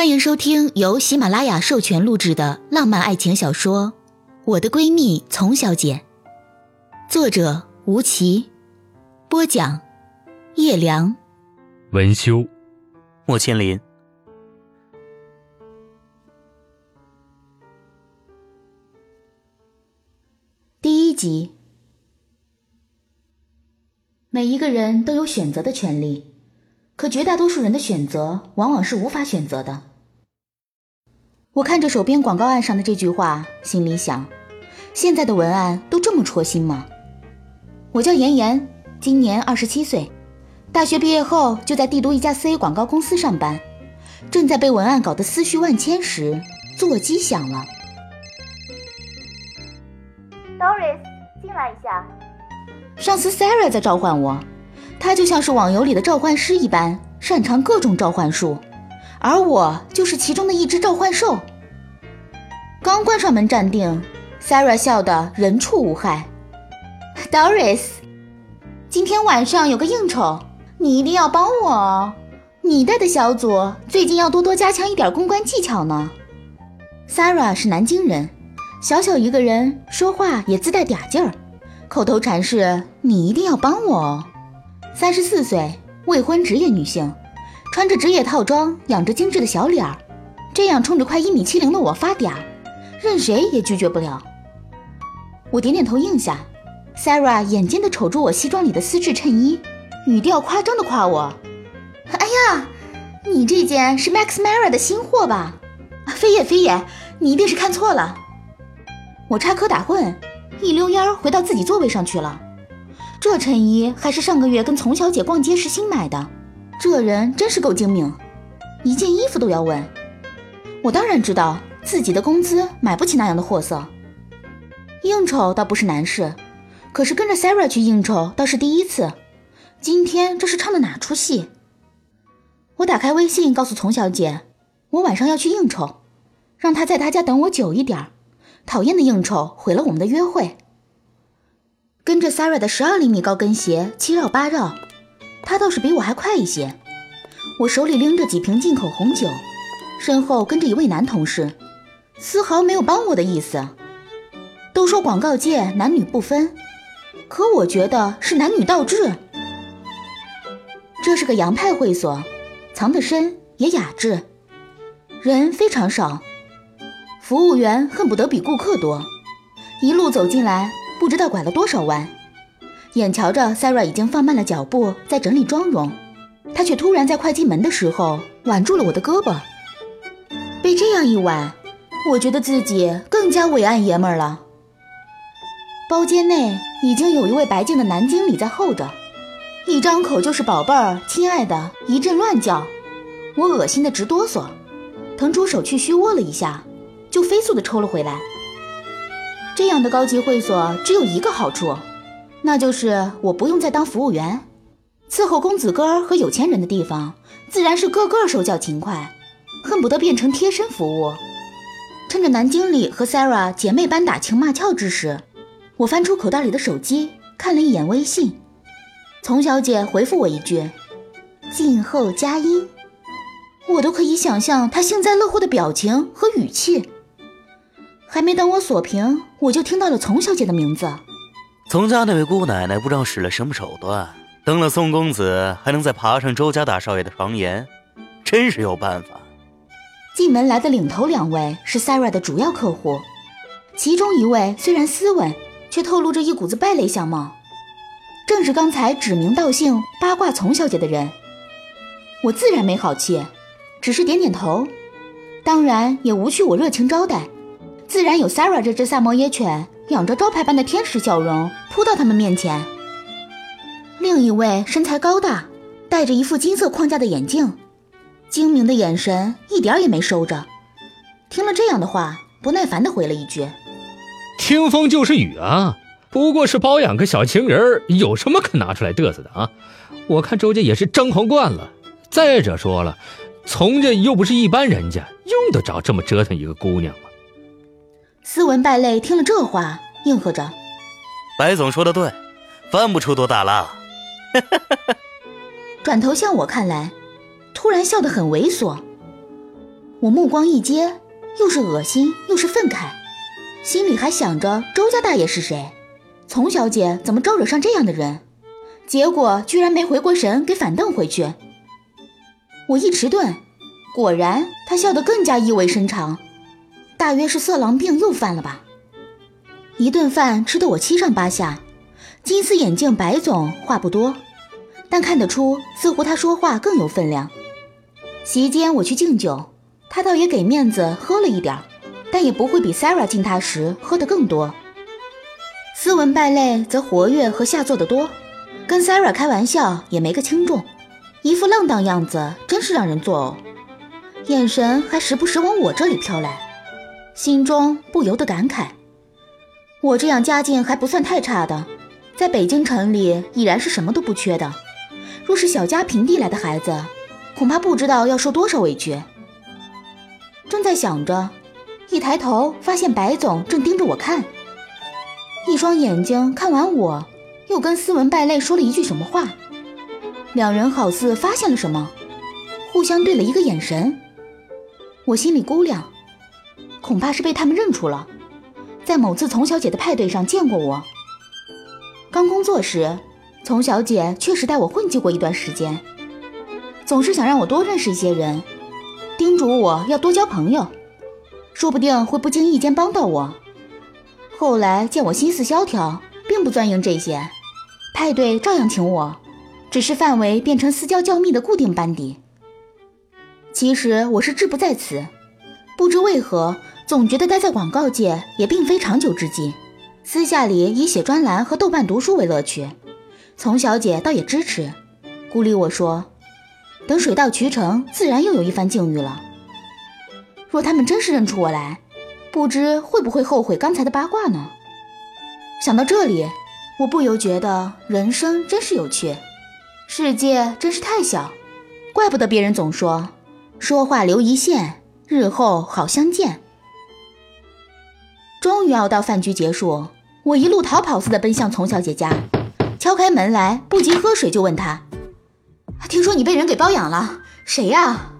欢迎收听由喜马拉雅授权录制的浪漫爱情小说《我的闺蜜丛小姐》，作者吴奇，播讲叶良，文修，莫千林。第一集。每一个人都有选择的权利，可绝大多数人的选择往往是无法选择的。我看着手边广告案上的这句话，心里想：现在的文案都这么戳心吗？我叫妍妍，今年二十七岁，大学毕业后就在帝都一家四 A 广告公司上班。正在被文案搞得思绪万千时，座机响了。Doris，进来一下。上司 Sarah 在召唤我，她就像是网游里的召唤师一般，擅长各种召唤术，而我就是其中的一只召唤兽。刚关上门站定，Sarah 笑得人畜无害。Doris，今天晚上有个应酬，你一定要帮我哦。你带的小组最近要多多加强一点公关技巧呢。Sarah 是南京人，小小一个人，说话也自带嗲劲儿。口头禅是“你一定要帮我哦”。三十四岁，未婚职业女性，穿着职业套装，养着精致的小脸儿，这样冲着快一米七零的我发嗲，任谁也拒绝不了。我点点头应下。Sarah 眼尖地瞅住我西装里的丝质衬衣，语调夸张地夸我：“哎呀，你这件是 Max Mara 的新货吧？”飞也飞也，你一定是看错了。我插科打诨。一溜烟儿回到自己座位上去了。这衬衣还是上个月跟丛小姐逛街时新买的。这人真是够精明，一件衣服都要问。我当然知道自己的工资买不起那样的货色。应酬倒不是难事，可是跟着 Sarah 去应酬倒是第一次。今天这是唱的哪出戏？我打开微信告诉丛小姐，我晚上要去应酬，让她在她家等我久一点。讨厌的应酬毁了我们的约会。跟着 Sarah 的十二厘米高跟鞋七绕八绕，他倒是比我还快一些。我手里拎着几瓶进口红酒，身后跟着一位男同事，丝毫没有帮我的意思。都说广告界男女不分，可我觉得是男女倒置。这是个洋派会所，藏得深也雅致，人非常少。服务员恨不得比顾客多，一路走进来，不知道拐了多少弯。眼瞧着 Sara 已经放慢了脚步，在整理妆容，她却突然在快进门的时候挽住了我的胳膊。被这样一挽，我觉得自己更加伟岸爷们儿了。包间内已经有一位白净的男经理在候着，一张口就是“宝贝儿”“亲爱的”，一阵乱叫，我恶心的直哆嗦，腾出手去虚握了一下。就飞速的抽了回来。这样的高级会所只有一个好处，那就是我不用再当服务员。伺候公子哥和有钱人的地方，自然是个个手脚勤快，恨不得变成贴身服务。趁着男经理和 Sarah 姐妹般打情骂俏之时，我翻出口袋里的手机，看了一眼微信，丛小姐回复我一句：“静候佳音。”我都可以想象她幸灾乐祸的表情和语气。还没等我锁屏，我就听到了丛小姐的名字。丛家那位姑奶奶不知道使了什么手段，登了宋公子，还能再爬上周家大少爷的床沿，真是有办法。进门来的领头两位是 Sara 的主要客户，其中一位虽然斯文，却透露着一股子败类相貌，正是刚才指名道姓八卦丛小姐的人。我自然没好气，只是点点头，当然也无需我热情招待。自然有 Sara 这只萨摩耶犬，养着招牌般的天使笑容，扑到他们面前。另一位身材高大，戴着一副金色框架的眼镜，精明的眼神一点也没收着。听了这样的话，不耐烦地回了一句：“听风就是雨啊，不过是包养个小情人，有什么可拿出来嘚瑟的啊？我看周家也是张狂惯了。再者说了，从家又不是一般人家，用得着这么折腾一个姑娘吗？”斯文败类听了这话，应和着：“白总说的对，翻不出多大浪。”转头向我看来，突然笑得很猥琐。我目光一接，又是恶心又是愤慨，心里还想着周家大爷是谁，丛小姐怎么招惹上这样的人，结果居然没回过神，给反瞪回去。我一迟钝，果然他笑得更加意味深长，大约是色狼病又犯了吧。一顿饭吃得我七上八下，金丝眼镜白总话不多，但看得出似乎他说话更有分量。席间我去敬酒。他倒也给面子喝了一点但也不会比 Sarah 敬他时喝得更多。斯文败类则活跃和下作的多，跟 Sarah 开玩笑也没个轻重，一副浪荡样子，真是让人作呕。眼神还时不时往我这里飘来，心中不由得感慨：我这样家境还不算太差的，在北京城里已然是什么都不缺的。若是小家平地来的孩子，恐怕不知道要受多少委屈。正在想着，一抬头发现白总正盯着我看，一双眼睛看完我，又跟斯文败类说了一句什么话，两人好似发现了什么，互相对了一个眼神。我心里估量，恐怕是被他们认出了，在某次丛小姐的派对上见过我。刚工作时，丛小姐确实带我混迹过一段时间，总是想让我多认识一些人。叮嘱我要多交朋友，说不定会不经意间帮到我。后来见我心思萧条，并不钻营这些，派对照样请我，只是范围变成私交较密的固定班底。其实我是志不在此，不知为何总觉得待在广告界也并非长久之计，私下里以写专栏和豆瓣读书为乐趣。丛小姐倒也支持，鼓励我说。等水到渠成，自然又有一番境遇了。若他们真是认出我来，不知会不会后悔刚才的八卦呢？想到这里，我不由觉得人生真是有趣，世界真是太小，怪不得别人总说说话留一线，日后好相见。终于熬到饭局结束，我一路逃跑似的奔向丛小姐家，敲开门来，不及喝水就问她。听说你被人给包养了，谁呀？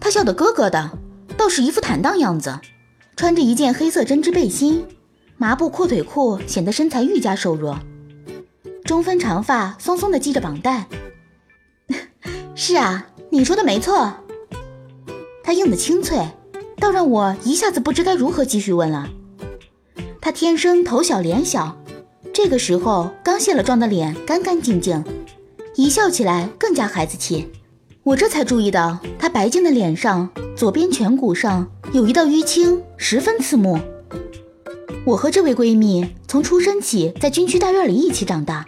他笑得咯咯的，倒是一副坦荡样子，穿着一件黑色针织背心，麻布阔腿裤，显得身材愈加瘦弱。中分长发松松的系着绑带。是啊，你说的没错。他应得清脆，倒让我一下子不知该如何继续问了。他天生头小脸小，这个时候刚卸了妆的脸干干净净。一笑起来更加孩子气，我这才注意到她白净的脸上左边颧骨上有一道淤青，十分刺目。我和这位闺蜜从出生起在军区大院里一起长大，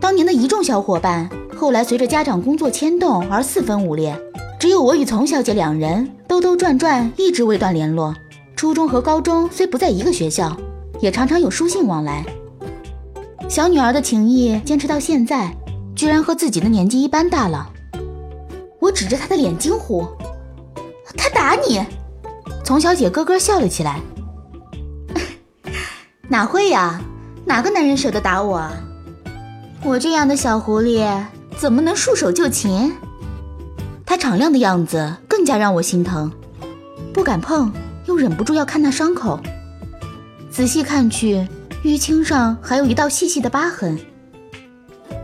当年的一众小伙伴后来随着家长工作牵动而四分五裂，只有我与丛小姐两人兜兜转转一直未断联络。初中和高中虽不在一个学校，也常常有书信往来。小女儿的情谊坚持到现在。居然和自己的年纪一般大了，我指着她的脸惊呼：“他打你！”丛小姐咯咯笑了起来：“ 哪会呀？哪个男人舍得打我？我这样的小狐狸怎么能束手就擒？”她敞亮的样子更加让我心疼，不敢碰，又忍不住要看那伤口。仔细看去，淤青上还有一道细细的疤痕。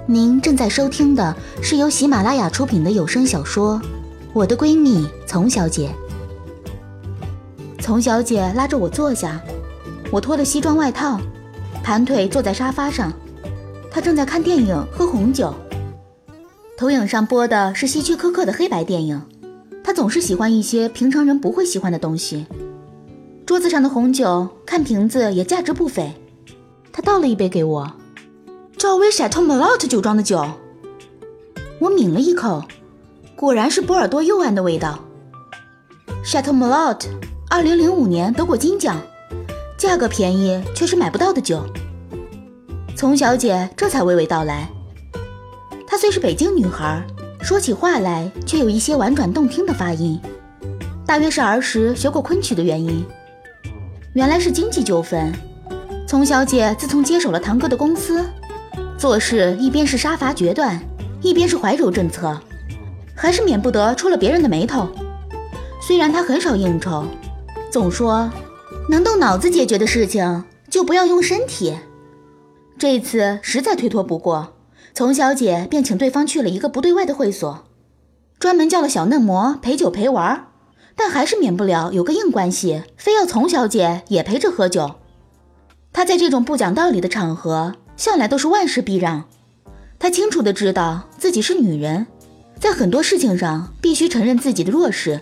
您正在收听的是由喜马拉雅出品的有声小说《我的闺蜜丛小姐》。丛小姐拉着我坐下，我脱了西装外套，盘腿坐在沙发上。她正在看电影，喝红酒。投影上播的是希区柯克的黑白电影，他总是喜欢一些平常人不会喜欢的东西。桌子上的红酒，看瓶子也价值不菲。他倒了一杯给我。赵薇 c h a t e a u m e l o t 酒庄的酒，我抿了一口，果然是波尔多右岸的味道。c h a t e a u m e l o t 二零零五年得过金奖，价格便宜却是买不到的酒。丛小姐这才娓娓道来，她虽是北京女孩，说起话来却有一些婉转动听的发音，大约是儿时学过昆曲的原因。原来是经济纠纷，丛小姐自从接手了堂哥的公司。做事一边是杀伐决断，一边是怀柔政策，还是免不得出了别人的眉头。虽然他很少应酬，总说能动脑子解决的事情就不要用身体。这次实在推脱不过，丛小姐便请对方去了一个不对外的会所，专门叫了小嫩模陪酒陪玩，但还是免不了有个硬关系，非要丛小姐也陪着喝酒。她在这种不讲道理的场合，向来都是万事避让。她清楚的知道自己是女人，在很多事情上必须承认自己的弱势。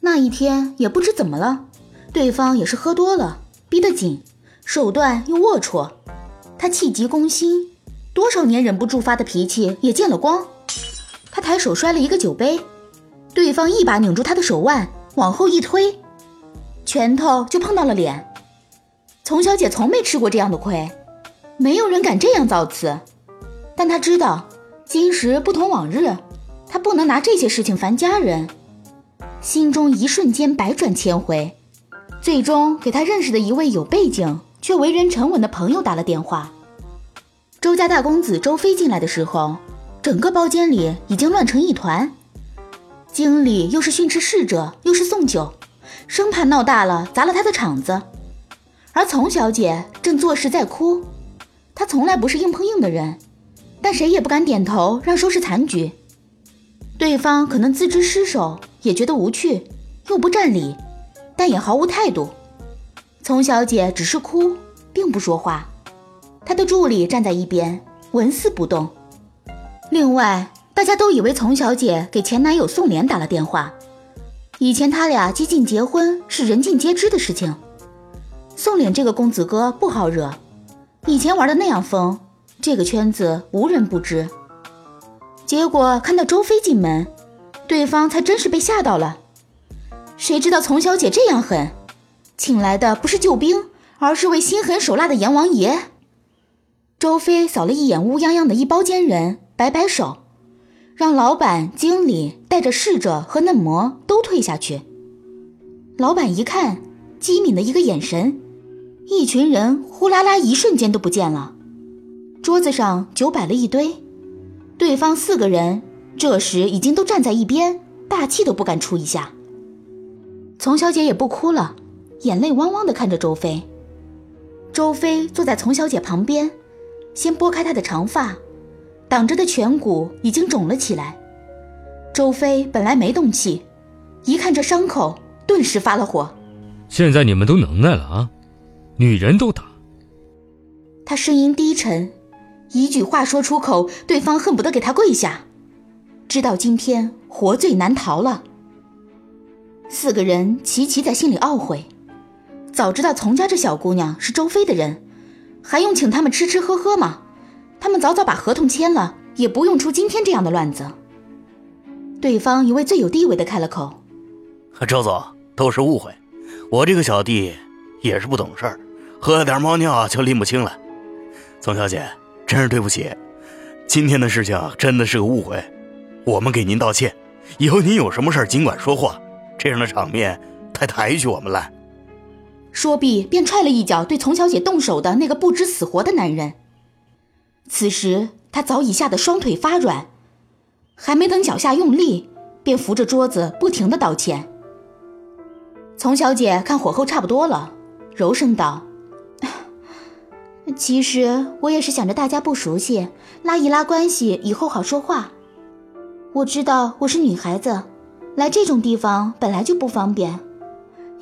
那一天也不知怎么了，对方也是喝多了，逼得紧，手段又龌龊。他气急攻心，多少年忍不住发的脾气也见了光。他抬手摔了一个酒杯，对方一把拧住他的手腕，往后一推，拳头就碰到了脸。丛小姐从没吃过这样的亏，没有人敢这样造次。但她知道今时不同往日，她不能拿这些事情烦家人。心中一瞬间百转千回，最终给她认识的一位有背景。却为人沉稳的朋友打了电话。周家大公子周飞进来的时候，整个包间里已经乱成一团。经理又是训斥侍者，又是送酒，生怕闹大了砸了他的场子。而丛小姐正坐实在哭，她从来不是硬碰硬的人，但谁也不敢点头让收拾残局。对方可能自知失手，也觉得无趣，又不占理，但也毫无态度。丛小姐只是哭，并不说话。他的助理站在一边，纹丝不动。另外，大家都以为丛小姐给前男友宋濂打了电话。以前他俩接近结婚是人尽皆知的事情。宋濂这个公子哥不好惹，以前玩的那样疯，这个圈子无人不知。结果看到周飞进门，对方才真是被吓到了。谁知道丛小姐这样狠。请来的不是救兵，而是位心狠手辣的阎王爷。周飞扫了一眼乌泱泱的一包间人，摆摆手，让老板、经理带着侍者和嫩模都退下去。老板一看，机敏的一个眼神，一群人呼啦啦一瞬间都不见了。桌子上酒摆了一堆，对方四个人这时已经都站在一边，大气都不敢出一下。丛小姐也不哭了。眼泪汪汪地看着周飞，周飞坐在丛小姐旁边，先拨开她的长发，挡着的颧骨已经肿了起来。周飞本来没动气，一看这伤口，顿时发了火。现在你们都能耐了啊，女人都打。他声音低沉，一句话说出口，对方恨不得给他跪下。知道今天活罪难逃了。四个人齐齐在心里懊悔。早知道从家这小姑娘是周飞的人，还用请他们吃吃喝喝吗？他们早早把合同签了，也不用出今天这样的乱子。对方一位最有地位的开了口：“周总，都是误会，我这个小弟也是不懂事儿，喝了点猫尿就拎不清了。总小姐，真是对不起，今天的事情真的是个误会，我们给您道歉。以后您有什么事尽管说话，这样的场面太抬举我们了。”说毕，便踹了一脚对丛小姐动手的那个不知死活的男人。此时他早已吓得双腿发软，还没等脚下用力，便扶着桌子不停的道歉。丛小姐看火候差不多了，柔声道：“ 其实我也是想着大家不熟悉，拉一拉关系，以后好说话。我知道我是女孩子，来这种地方本来就不方便。”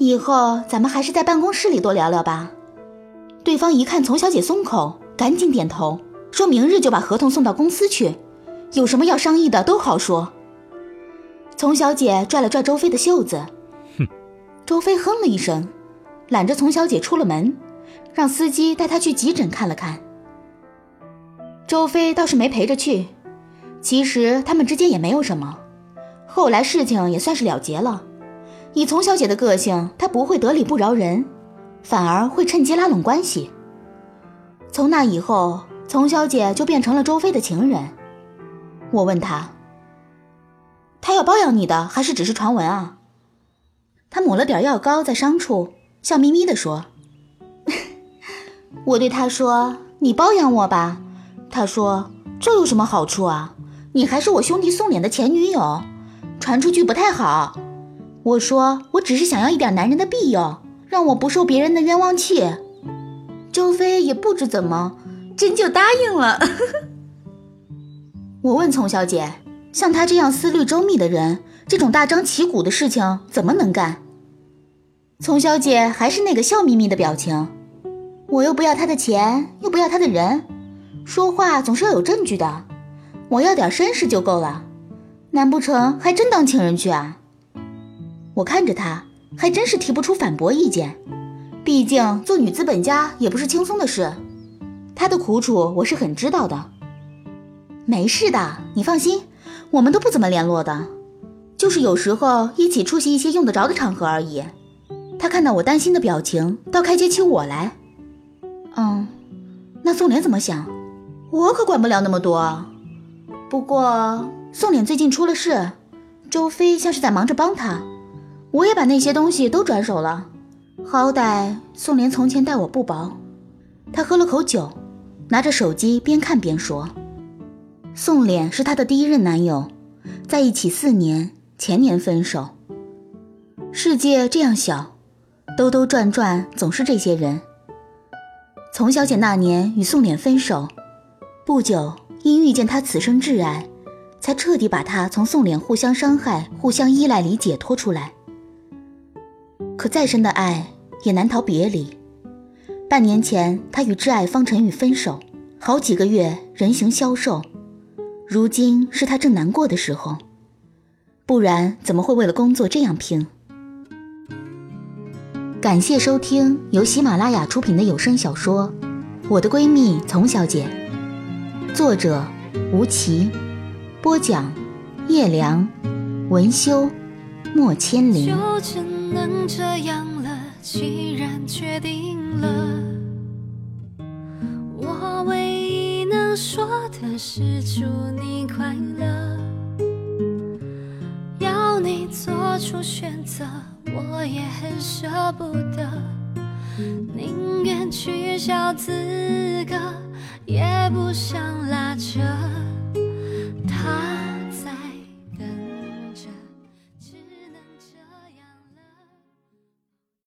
以后咱们还是在办公室里多聊聊吧。对方一看丛小姐松口，赶紧点头，说明日就把合同送到公司去，有什么要商议的都好说。丛小姐拽了拽周飞的袖子，哼。周飞哼了一声，揽着丛小姐出了门，让司机带她去急诊看了看。周飞倒是没陪着去，其实他们之间也没有什么，后来事情也算是了结了。以丛小姐的个性，她不会得理不饶人，反而会趁机拉拢关系。从那以后，丛小姐就变成了周飞的情人。我问她：“他要包养你的，还是只是传闻啊？”他抹了点药膏在伤处，笑眯眯地说：“ 我对他说，你包养我吧。他说这有什么好处啊？你还是我兄弟宋脸的前女友，传出去不太好。”我说我只是想要一点男人的庇佑，让我不受别人的冤枉气。周飞也不知怎么，真就答应了。我问丛小姐，像她这样思虑周密的人，这种大张旗鼓的事情怎么能干？丛小姐还是那个笑眯眯的表情。我又不要他的钱，又不要他的人，说话总是要有证据的。我要点绅士就够了，难不成还真当情人去啊？我看着他，还真是提不出反驳意见。毕竟做女资本家也不是轻松的事，他的苦楚我是很知道的。没事的，你放心，我们都不怎么联络的，就是有时候一起出席一些用得着的场合而已。他看到我担心的表情，倒开解起我来。嗯，那宋濂怎么想？我可管不了那么多。不过宋濂最近出了事，周飞像是在忙着帮他，我也把那些东西都转手了。好歹宋濂从前待我不薄。他喝了口酒，拿着手机边看边说：“宋濂是他的第一任男友，在一起四年，前年分手。世界这样小，兜兜转转总是这些人。”丛小姐那年与宋濂分手，不久因遇见他此生挚爱，才彻底把他从宋濂互相伤害、互相依赖里解脱出来。可再深的爱也难逃别离。半年前，他与挚爱方晨宇分手，好几个月人形消瘦，如今是他正难过的时候，不然怎么会为了工作这样拼？感谢收听由喜马拉雅出品的有声小说《我的闺蜜丛小姐》，作者吴奇，播讲叶良，文修莫千灵。能这样了，既然决定了，我唯一能说的是祝你快乐，要你做出选择。我也很舍不得，宁愿取消资格，也不想拉扯。他。